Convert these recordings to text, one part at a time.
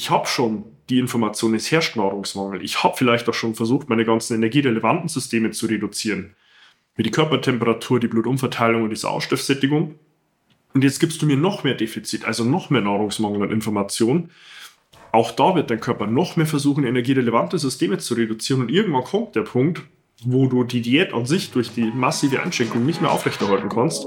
ich habe schon die Information, es herrscht Nahrungsmangel. Ich habe vielleicht auch schon versucht, meine ganzen energierelevanten Systeme zu reduzieren. Wie die Körpertemperatur, die Blutumverteilung und die Sauerstoffsättigung. Und jetzt gibst du mir noch mehr Defizit, also noch mehr Nahrungsmangel und Information. Auch da wird dein Körper noch mehr versuchen, energierelevante Systeme zu reduzieren. Und irgendwann kommt der Punkt, wo du die Diät an sich durch die massive Einschränkung nicht mehr aufrechterhalten kannst.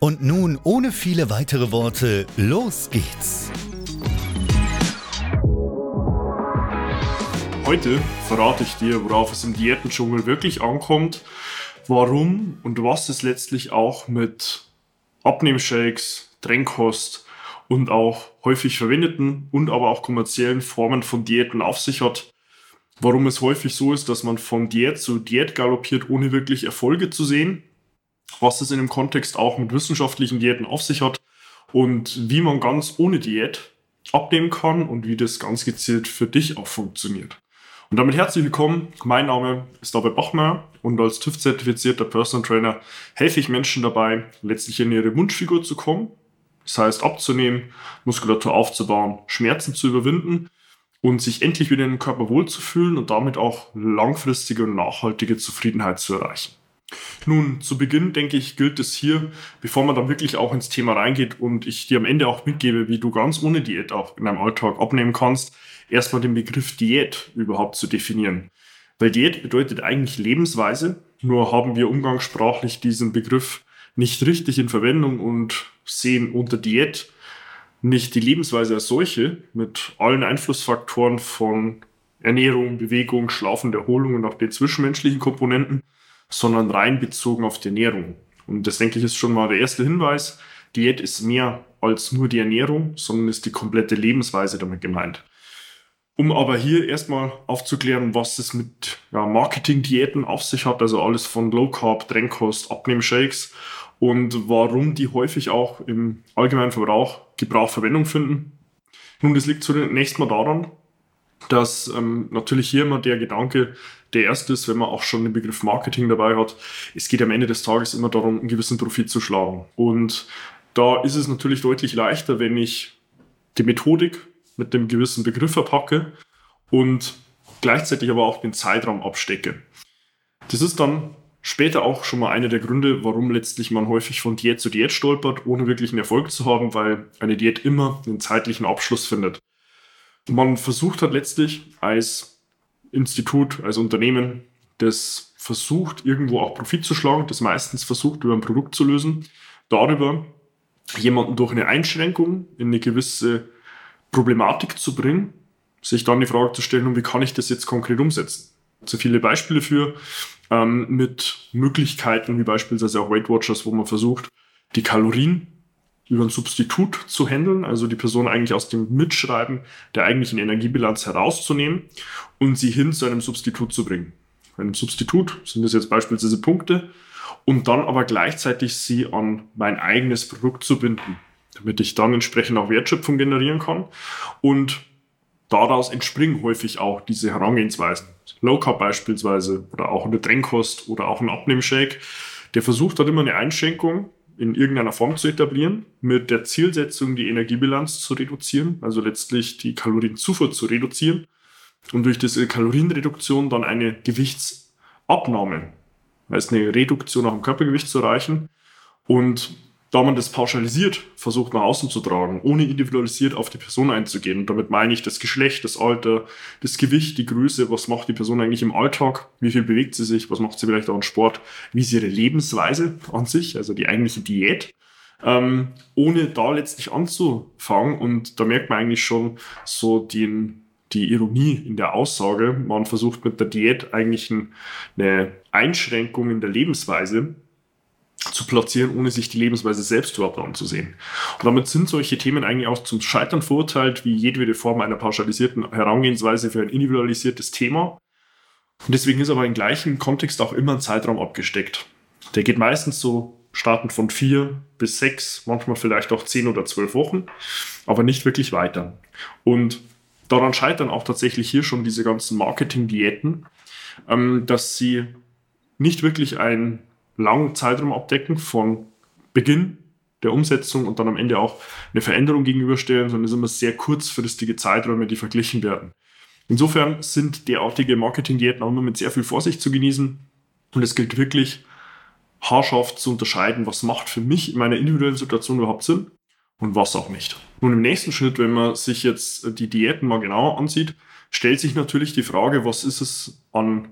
Und nun, ohne viele weitere Worte, los geht's! Heute verrate ich dir, worauf es im Diätendschungel wirklich ankommt, warum und was es letztlich auch mit Abnehmshakes, Trennkost und auch häufig verwendeten und aber auch kommerziellen Formen von Diäten auf sich hat. Warum es häufig so ist, dass man von Diät zu Diät galoppiert, ohne wirklich Erfolge zu sehen was es in dem Kontext auch mit wissenschaftlichen Diäten auf sich hat und wie man ganz ohne Diät abnehmen kann und wie das ganz gezielt für dich auch funktioniert. Und damit herzlich willkommen. Mein Name ist David Bachmeier und als TÜV-zertifizierter Personal Trainer helfe ich Menschen dabei, letztlich in ihre Wunschfigur zu kommen. Das heißt, abzunehmen, Muskulatur aufzubauen, Schmerzen zu überwinden und sich endlich wieder im Körper wohlzufühlen und damit auch langfristige und nachhaltige Zufriedenheit zu erreichen. Nun, zu Beginn, denke ich, gilt es hier, bevor man dann wirklich auch ins Thema reingeht und ich dir am Ende auch mitgebe, wie du ganz ohne Diät auch in deinem Alltag abnehmen kannst, erstmal den Begriff Diät überhaupt zu definieren. Weil Diät bedeutet eigentlich Lebensweise, nur haben wir umgangssprachlich diesen Begriff nicht richtig in Verwendung und sehen unter Diät nicht die Lebensweise als solche mit allen Einflussfaktoren von Ernährung, Bewegung, Schlafen, Erholung und auch den zwischenmenschlichen Komponenten, sondern rein bezogen auf die Ernährung. Und das denke ich ist schon mal der erste Hinweis. Diät ist mehr als nur die Ernährung, sondern ist die komplette Lebensweise damit gemeint. Um aber hier erstmal aufzuklären, was es mit ja, Marketing-Diäten auf sich hat, also alles von Low Carb, Trennkost, Abnehmshakes und warum die häufig auch im allgemeinen Verbrauch Gebrauch Verwendung finden. Nun, das liegt zunächst mal daran, dass ähm, natürlich hier immer der Gedanke der erste ist, wenn man auch schon den Begriff Marketing dabei hat. Es geht am Ende des Tages immer darum, einen gewissen Profit zu schlagen. Und da ist es natürlich deutlich leichter, wenn ich die Methodik mit dem gewissen Begriff verpacke und gleichzeitig aber auch den Zeitraum abstecke. Das ist dann später auch schon mal einer der Gründe, warum letztlich man häufig von Diät zu Diät stolpert, ohne wirklich einen Erfolg zu haben, weil eine Diät immer einen zeitlichen Abschluss findet man versucht hat letztlich als Institut, als Unternehmen, das versucht, irgendwo auch Profit zu schlagen, das meistens versucht, über ein Produkt zu lösen, darüber jemanden durch eine Einschränkung in eine gewisse Problematik zu bringen, sich dann die Frage zu stellen, wie kann ich das jetzt konkret umsetzen? So viele Beispiele für ähm, mit Möglichkeiten wie beispielsweise auch Weight Watchers, wo man versucht, die Kalorien über ein Substitut zu handeln, also die Person eigentlich aus dem Mitschreiben der eigentlichen Energiebilanz herauszunehmen und sie hin zu einem Substitut zu bringen. Einem Substitut sind das jetzt beispielsweise Punkte und dann aber gleichzeitig sie an mein eigenes Produkt zu binden, damit ich dann entsprechend auch Wertschöpfung generieren kann und daraus entspringen häufig auch diese Herangehensweisen. Low Carb beispielsweise oder auch eine Trennkost oder auch ein Abnehmshake, der versucht hat immer eine Einschränkung in irgendeiner Form zu etablieren, mit der Zielsetzung, die Energiebilanz zu reduzieren, also letztlich die Kalorienzufuhr zu reduzieren und durch diese Kalorienreduktion dann eine Gewichtsabnahme, heißt eine Reduktion auch im Körpergewicht zu erreichen. Und da man das pauschalisiert versucht nach außen zu tragen, ohne individualisiert auf die Person einzugehen. Und damit meine ich das Geschlecht, das Alter, das Gewicht, die Größe, was macht die Person eigentlich im Alltag, wie viel bewegt sie sich, was macht sie vielleicht auch im Sport, wie ist ihre Lebensweise an sich, also die eigentliche Diät. Ähm, ohne da letztlich anzufangen. Und da merkt man eigentlich schon so den, die Ironie in der Aussage. Man versucht mit der Diät eigentlich eine Einschränkung in der Lebensweise zu platzieren, ohne sich die Lebensweise selbst überhaupt anzusehen. Und damit sind solche Themen eigentlich auch zum Scheitern verurteilt, wie jedwede Form einer pauschalisierten Herangehensweise für ein individualisiertes Thema. Und deswegen ist aber im gleichen Kontext auch immer ein Zeitraum abgesteckt. Der geht meistens so startend von vier bis sechs, manchmal vielleicht auch zehn oder zwölf Wochen, aber nicht wirklich weiter. Und daran scheitern auch tatsächlich hier schon diese ganzen Marketing-Diäten, ähm, dass sie nicht wirklich ein langen Zeitraum abdecken von Beginn der Umsetzung und dann am Ende auch eine Veränderung gegenüberstellen, sondern es sind immer sehr kurzfristige Zeiträume, die verglichen werden. Insofern sind derartige Marketing-Diäten auch immer mit sehr viel Vorsicht zu genießen und es gilt wirklich haarscharf zu unterscheiden, was macht für mich in meiner individuellen Situation überhaupt Sinn und was auch nicht. Nun im nächsten Schritt, wenn man sich jetzt die Diäten mal genauer ansieht, stellt sich natürlich die Frage, was ist es an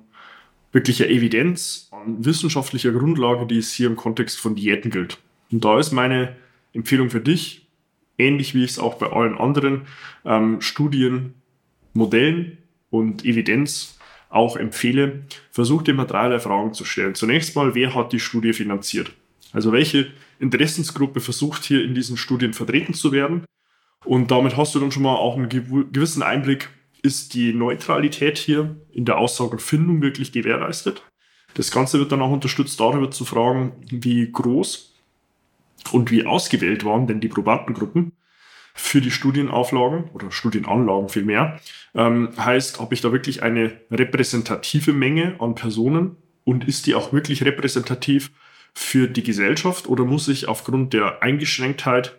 wirklicher Evidenz, an wissenschaftlicher Grundlage, die es hier im Kontext von Diäten gilt. Und da ist meine Empfehlung für dich, ähnlich wie ich es auch bei allen anderen ähm, Studien, Modellen und Evidenz auch empfehle, versuch dir mal dreierlei Fragen zu stellen. Zunächst mal, wer hat die Studie finanziert? Also welche Interessensgruppe versucht hier in diesen Studien vertreten zu werden? Und damit hast du dann schon mal auch einen gewissen Einblick, ist die Neutralität hier in der Aussagenfindung wirklich gewährleistet. Das Ganze wird dann auch unterstützt darüber zu fragen, wie groß und wie ausgewählt waren denn die Probandengruppen für die Studienauflagen oder Studienanlagen vielmehr. Ähm, heißt, habe ich da wirklich eine repräsentative Menge an Personen und ist die auch wirklich repräsentativ für die Gesellschaft oder muss ich aufgrund der Eingeschränktheit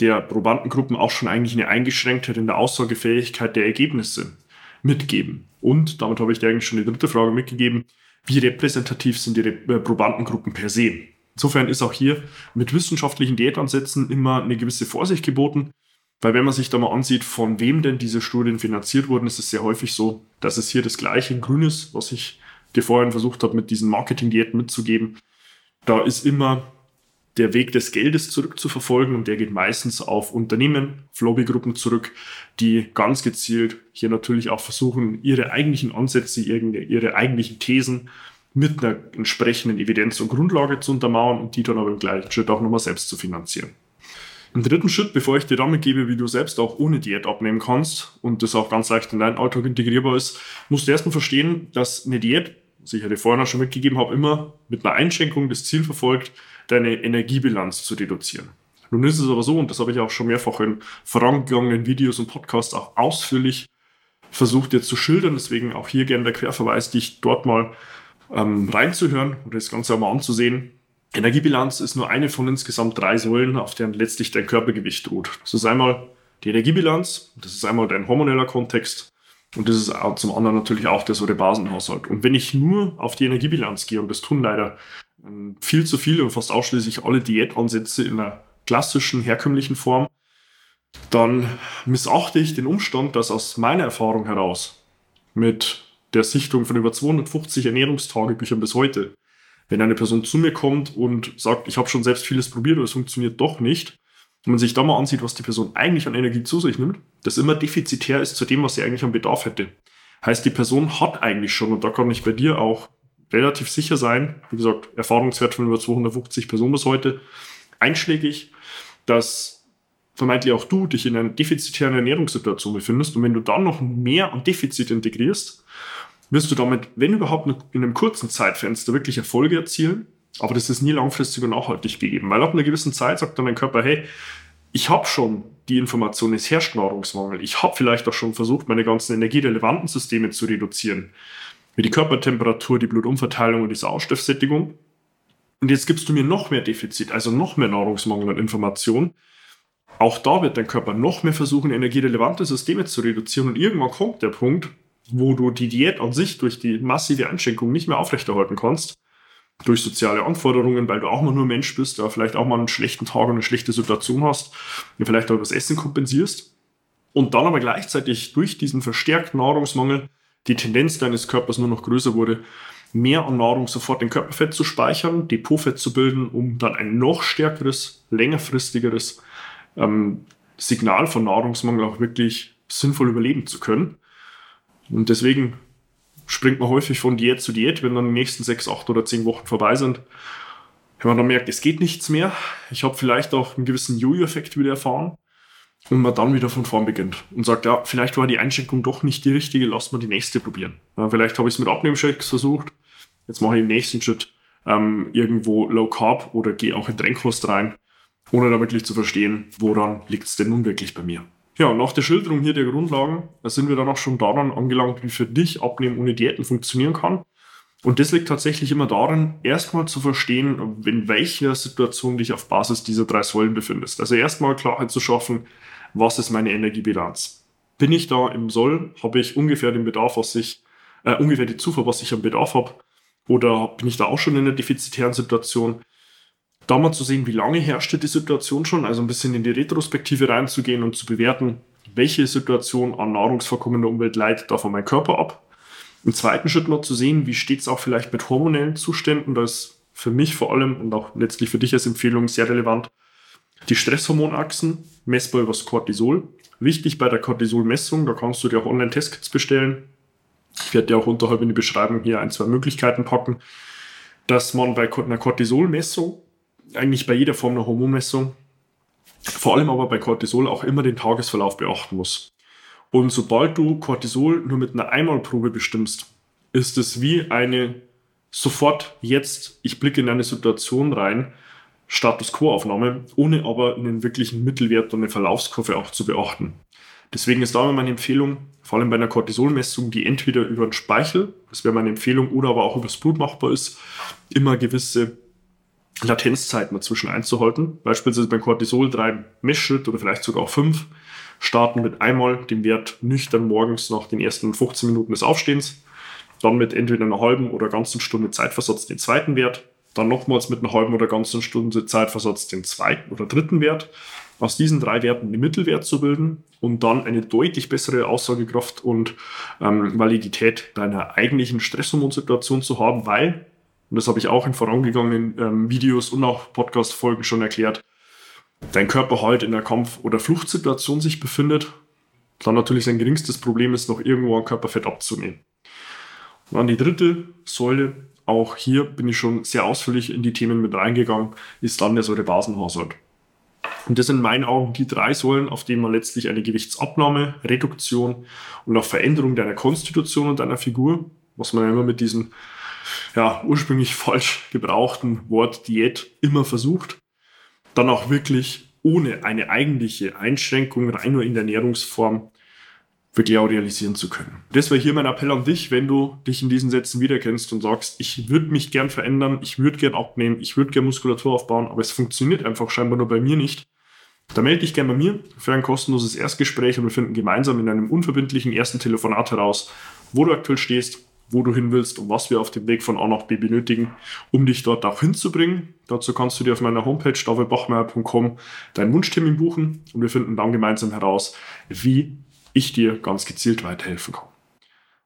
der Probandengruppen auch schon eigentlich eine Eingeschränktheit in der Aussagefähigkeit der Ergebnisse mitgeben. Und damit habe ich dir eigentlich schon die dritte Frage mitgegeben. Wie repräsentativ sind die äh, Probandengruppen per se? Insofern ist auch hier mit wissenschaftlichen Diätansätzen immer eine gewisse Vorsicht geboten, weil wenn man sich da mal ansieht, von wem denn diese Studien finanziert wurden, ist es sehr häufig so, dass es hier das gleiche in Grün ist, was ich dir vorhin versucht habe, mit diesen Marketing-Diäten mitzugeben. Da ist immer der Weg des Geldes zurückzuverfolgen und der geht meistens auf Unternehmen, Lobbygruppen zurück, die ganz gezielt hier natürlich auch versuchen, ihre eigentlichen Ansätze, ihre eigentlichen Thesen mit einer entsprechenden Evidenz und Grundlage zu untermauern und die dann aber im gleichen Schritt auch nochmal selbst zu finanzieren. Im dritten Schritt, bevor ich dir damit gebe, wie du selbst auch ohne Diät abnehmen kannst und das auch ganz leicht in deinen Alltag integrierbar ist, musst du erstmal verstehen, dass eine Diät, was ich ja dir vorhin auch schon mitgegeben habe, immer mit einer Einschränkung das Ziel verfolgt, deine Energiebilanz zu reduzieren. Nun ist es aber so, und das habe ich auch schon mehrfach in vorangegangenen Videos und Podcasts auch ausführlich versucht dir zu schildern, deswegen auch hier gerne der Querverweis, dich dort mal ähm, reinzuhören oder das Ganze auch mal anzusehen. Energiebilanz ist nur eine von insgesamt drei Säulen, auf deren letztlich dein Körpergewicht ruht. Das ist einmal die Energiebilanz, das ist einmal dein hormoneller Kontext und das ist auch zum anderen natürlich auch der Säurebasenhaushalt. Und wenn ich nur auf die Energiebilanz gehe, und das tun leider ähm, viel zu viele und fast ausschließlich alle Diätansätze in einer klassischen, herkömmlichen Form, dann missachte ich den Umstand, dass aus meiner Erfahrung heraus mit der Sichtung von über 250 Ernährungstagebüchern bis heute, wenn eine Person zu mir kommt und sagt, ich habe schon selbst vieles probiert, aber es funktioniert doch nicht, und man sich da mal ansieht, was die Person eigentlich an Energie zu sich nimmt, das immer defizitär ist zu dem, was sie eigentlich an Bedarf hätte. Heißt, die Person hat eigentlich schon, und da kann ich bei dir auch relativ sicher sein, wie gesagt, Erfahrungswert von über 250 Personen bis heute, einschlägig, dass vermeintlich auch du dich in einer defizitären Ernährungssituation befindest und wenn du dann noch mehr an Defizit integrierst, wirst du damit, wenn überhaupt in einem kurzen Zeitfenster wirklich Erfolge erzielen, aber das ist nie langfristig und nachhaltig gegeben, weil ab einer gewissen Zeit sagt dann dein Körper, hey, ich habe schon die Information, es herrscht Nahrungsmangel. Ich habe vielleicht auch schon versucht, meine ganzen energierelevanten Systeme zu reduzieren wie die Körpertemperatur, die Blutumverteilung und die Sauerstoffsättigung. Und jetzt gibst du mir noch mehr Defizit, also noch mehr Nahrungsmangel und Information. Auch da wird dein Körper noch mehr versuchen, energierelevante Systeme zu reduzieren. Und irgendwann kommt der Punkt, wo du die Diät an sich durch die massive Einschränkung nicht mehr aufrechterhalten kannst. Durch soziale Anforderungen, weil du auch mal nur Mensch bist, da vielleicht auch mal einen schlechten Tag und eine schlechte Situation hast und vielleicht auch das Essen kompensierst. Und dann aber gleichzeitig durch diesen verstärkten Nahrungsmangel die Tendenz deines Körpers nur noch größer wurde, mehr an Nahrung sofort in Körperfett zu speichern, Depotfett zu bilden, um dann ein noch stärkeres, längerfristigeres ähm, Signal von Nahrungsmangel auch wirklich sinnvoll überleben zu können. Und deswegen springt man häufig von Diät zu Diät, wenn dann die nächsten sechs, acht oder zehn Wochen vorbei sind. Wenn man dann merkt, es geht nichts mehr, ich habe vielleicht auch einen gewissen Jojo-Effekt wieder erfahren und man dann wieder von vorn beginnt und sagt, ja, vielleicht war die Einschränkung doch nicht die richtige, lass mal die nächste probieren. Ja, vielleicht habe ich es mit Abnehmshakes versucht, jetzt mache ich im nächsten Schritt ähm, irgendwo Low Carb oder gehe auch in Trennkost rein, ohne da wirklich zu verstehen, woran liegt es denn nun wirklich bei mir. Ja, nach der Schilderung hier der Grundlagen sind wir dann auch schon daran angelangt, wie für dich Abnehmen ohne Diäten funktionieren kann. Und das liegt tatsächlich immer darin, erstmal zu verstehen, in welcher Situation dich auf Basis dieser drei Säulen befindest. Also erstmal Klarheit zu schaffen, was ist meine Energiebilanz? Bin ich da im Soll? Habe ich ungefähr den Bedarf, was ich, äh, ungefähr die Zufuhr, was ich am Bedarf habe? Oder bin ich da auch schon in einer defizitären Situation? Da mal zu sehen, wie lange herrschte die Situation schon, also ein bisschen in die Retrospektive reinzugehen und zu bewerten, welche Situation an Nahrungsvorkommen der Umwelt leitet davon mein Körper ab. Im zweiten Schritt noch zu sehen, wie steht es auch vielleicht mit hormonellen Zuständen, da ist für mich vor allem und auch letztlich für dich als Empfehlung sehr relevant, die Stresshormonachsen, messbar über das Cortisol. Wichtig bei der Cortisolmessung, da kannst du dir auch Online-Testkits bestellen. Ich werde dir auch unterhalb in die Beschreibung hier ein, zwei Möglichkeiten packen, dass man bei einer Cortisolmessung eigentlich bei jeder Form der Hormonmessung, vor allem aber bei Cortisol auch immer den Tagesverlauf beachten muss. Und sobald du Cortisol nur mit einer Einmalprobe bestimmst, ist es wie eine sofort jetzt, ich blicke in eine Situation rein, Status Quo-Aufnahme, ohne aber einen wirklichen Mittelwert und eine Verlaufskurve auch zu beachten. Deswegen ist da immer meine Empfehlung, vor allem bei einer Cortisolmessung, die entweder über den Speichel, das wäre meine Empfehlung, oder aber auch übers Blut machbar ist, immer gewisse Latenzzeiten dazwischen einzuhalten. Beispielsweise beim Cortisol drei Messschritt oder vielleicht sogar auch fünf. Starten mit einmal dem Wert nüchtern morgens nach den ersten 15 Minuten des Aufstehens. Dann mit entweder einer halben oder ganzen Stunde Zeitversatz den zweiten Wert. Dann nochmals mit einer halben oder ganzen Stunde Zeitversatz den zweiten oder dritten Wert. Aus diesen drei Werten den Mittelwert zu bilden und dann eine deutlich bessere Aussagekraft und ähm, Validität deiner eigentlichen Stresshormonsituation zu haben, weil und das habe ich auch in vorangegangenen ähm, Videos und auch Podcast-Folgen schon erklärt, dein Körper halt in der Kampf- oder Fluchtsituation sich befindet, dann natürlich sein geringstes Problem ist, noch irgendwo an Körperfett abzunehmen. Und dann die dritte Säule, auch hier bin ich schon sehr ausführlich in die Themen mit reingegangen, ist dann der Säurebasenhaushalt. Und das sind in meinen Augen die drei Säulen, auf denen man letztlich eine Gewichtsabnahme, Reduktion und auch Veränderung deiner Konstitution und deiner Figur, was man ja immer mit diesen ja, ursprünglich falsch gebrauchten Wort Diät immer versucht, dann auch wirklich ohne eine eigentliche Einschränkung rein nur in der Ernährungsform wirklich auch realisieren zu können. Das wäre hier mein Appell an dich, wenn du dich in diesen Sätzen wiederkennst und sagst, ich würde mich gern verändern, ich würde gern abnehmen, ich würde gern Muskulatur aufbauen, aber es funktioniert einfach scheinbar nur bei mir nicht. Da melde dich gern bei mir für ein kostenloses Erstgespräch und wir finden gemeinsam in einem unverbindlichen ersten Telefonat heraus, wo du aktuell stehst, wo du hin willst und was wir auf dem Weg von A nach B benötigen, um dich dort auch hinzubringen. Dazu kannst du dir auf meiner Homepage davidbachmeier.com deinen Wunschtermin buchen und wir finden dann gemeinsam heraus, wie ich dir ganz gezielt weiterhelfen kann.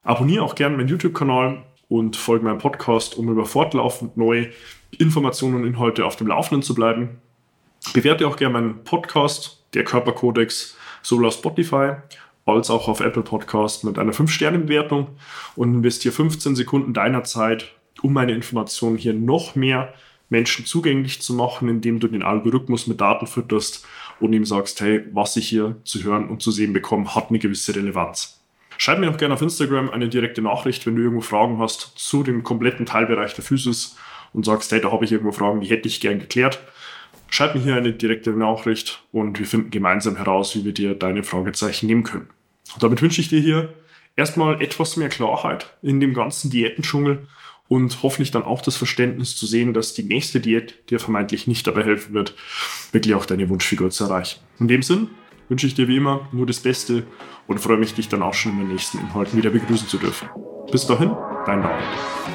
Abonniere auch gerne meinen YouTube-Kanal und folge meinem Podcast, um über fortlaufend neue Informationen und Inhalte auf dem Laufenden zu bleiben. Bewerte auch gerne meinen Podcast, der Körperkodex, sowohl auf Spotify als auch auf Apple Podcast mit einer 5-Sterne-Bewertung und investiere 15 Sekunden deiner Zeit, um meine Informationen hier noch mehr Menschen zugänglich zu machen, indem du den Algorithmus mit Daten fütterst und ihm sagst, hey, was ich hier zu hören und zu sehen bekomme, hat eine gewisse Relevanz. Schreib mir auch gerne auf Instagram eine direkte Nachricht, wenn du irgendwo Fragen hast zu dem kompletten Teilbereich der Physis und sagst, hey, da habe ich irgendwo Fragen, die hätte ich gern geklärt. Schreib mir hier eine direkte Nachricht und wir finden gemeinsam heraus, wie wir dir deine Fragezeichen nehmen können. Und damit wünsche ich dir hier erstmal etwas mehr Klarheit in dem ganzen Diätendschungel und hoffentlich dann auch das Verständnis zu sehen, dass die nächste Diät dir vermeintlich nicht dabei helfen wird, wirklich auch deine Wunschfigur zu erreichen. In dem Sinn wünsche ich dir wie immer nur das Beste und freue mich, dich dann auch schon in den nächsten Inhalten wieder begrüßen zu dürfen. Bis dahin, dein David.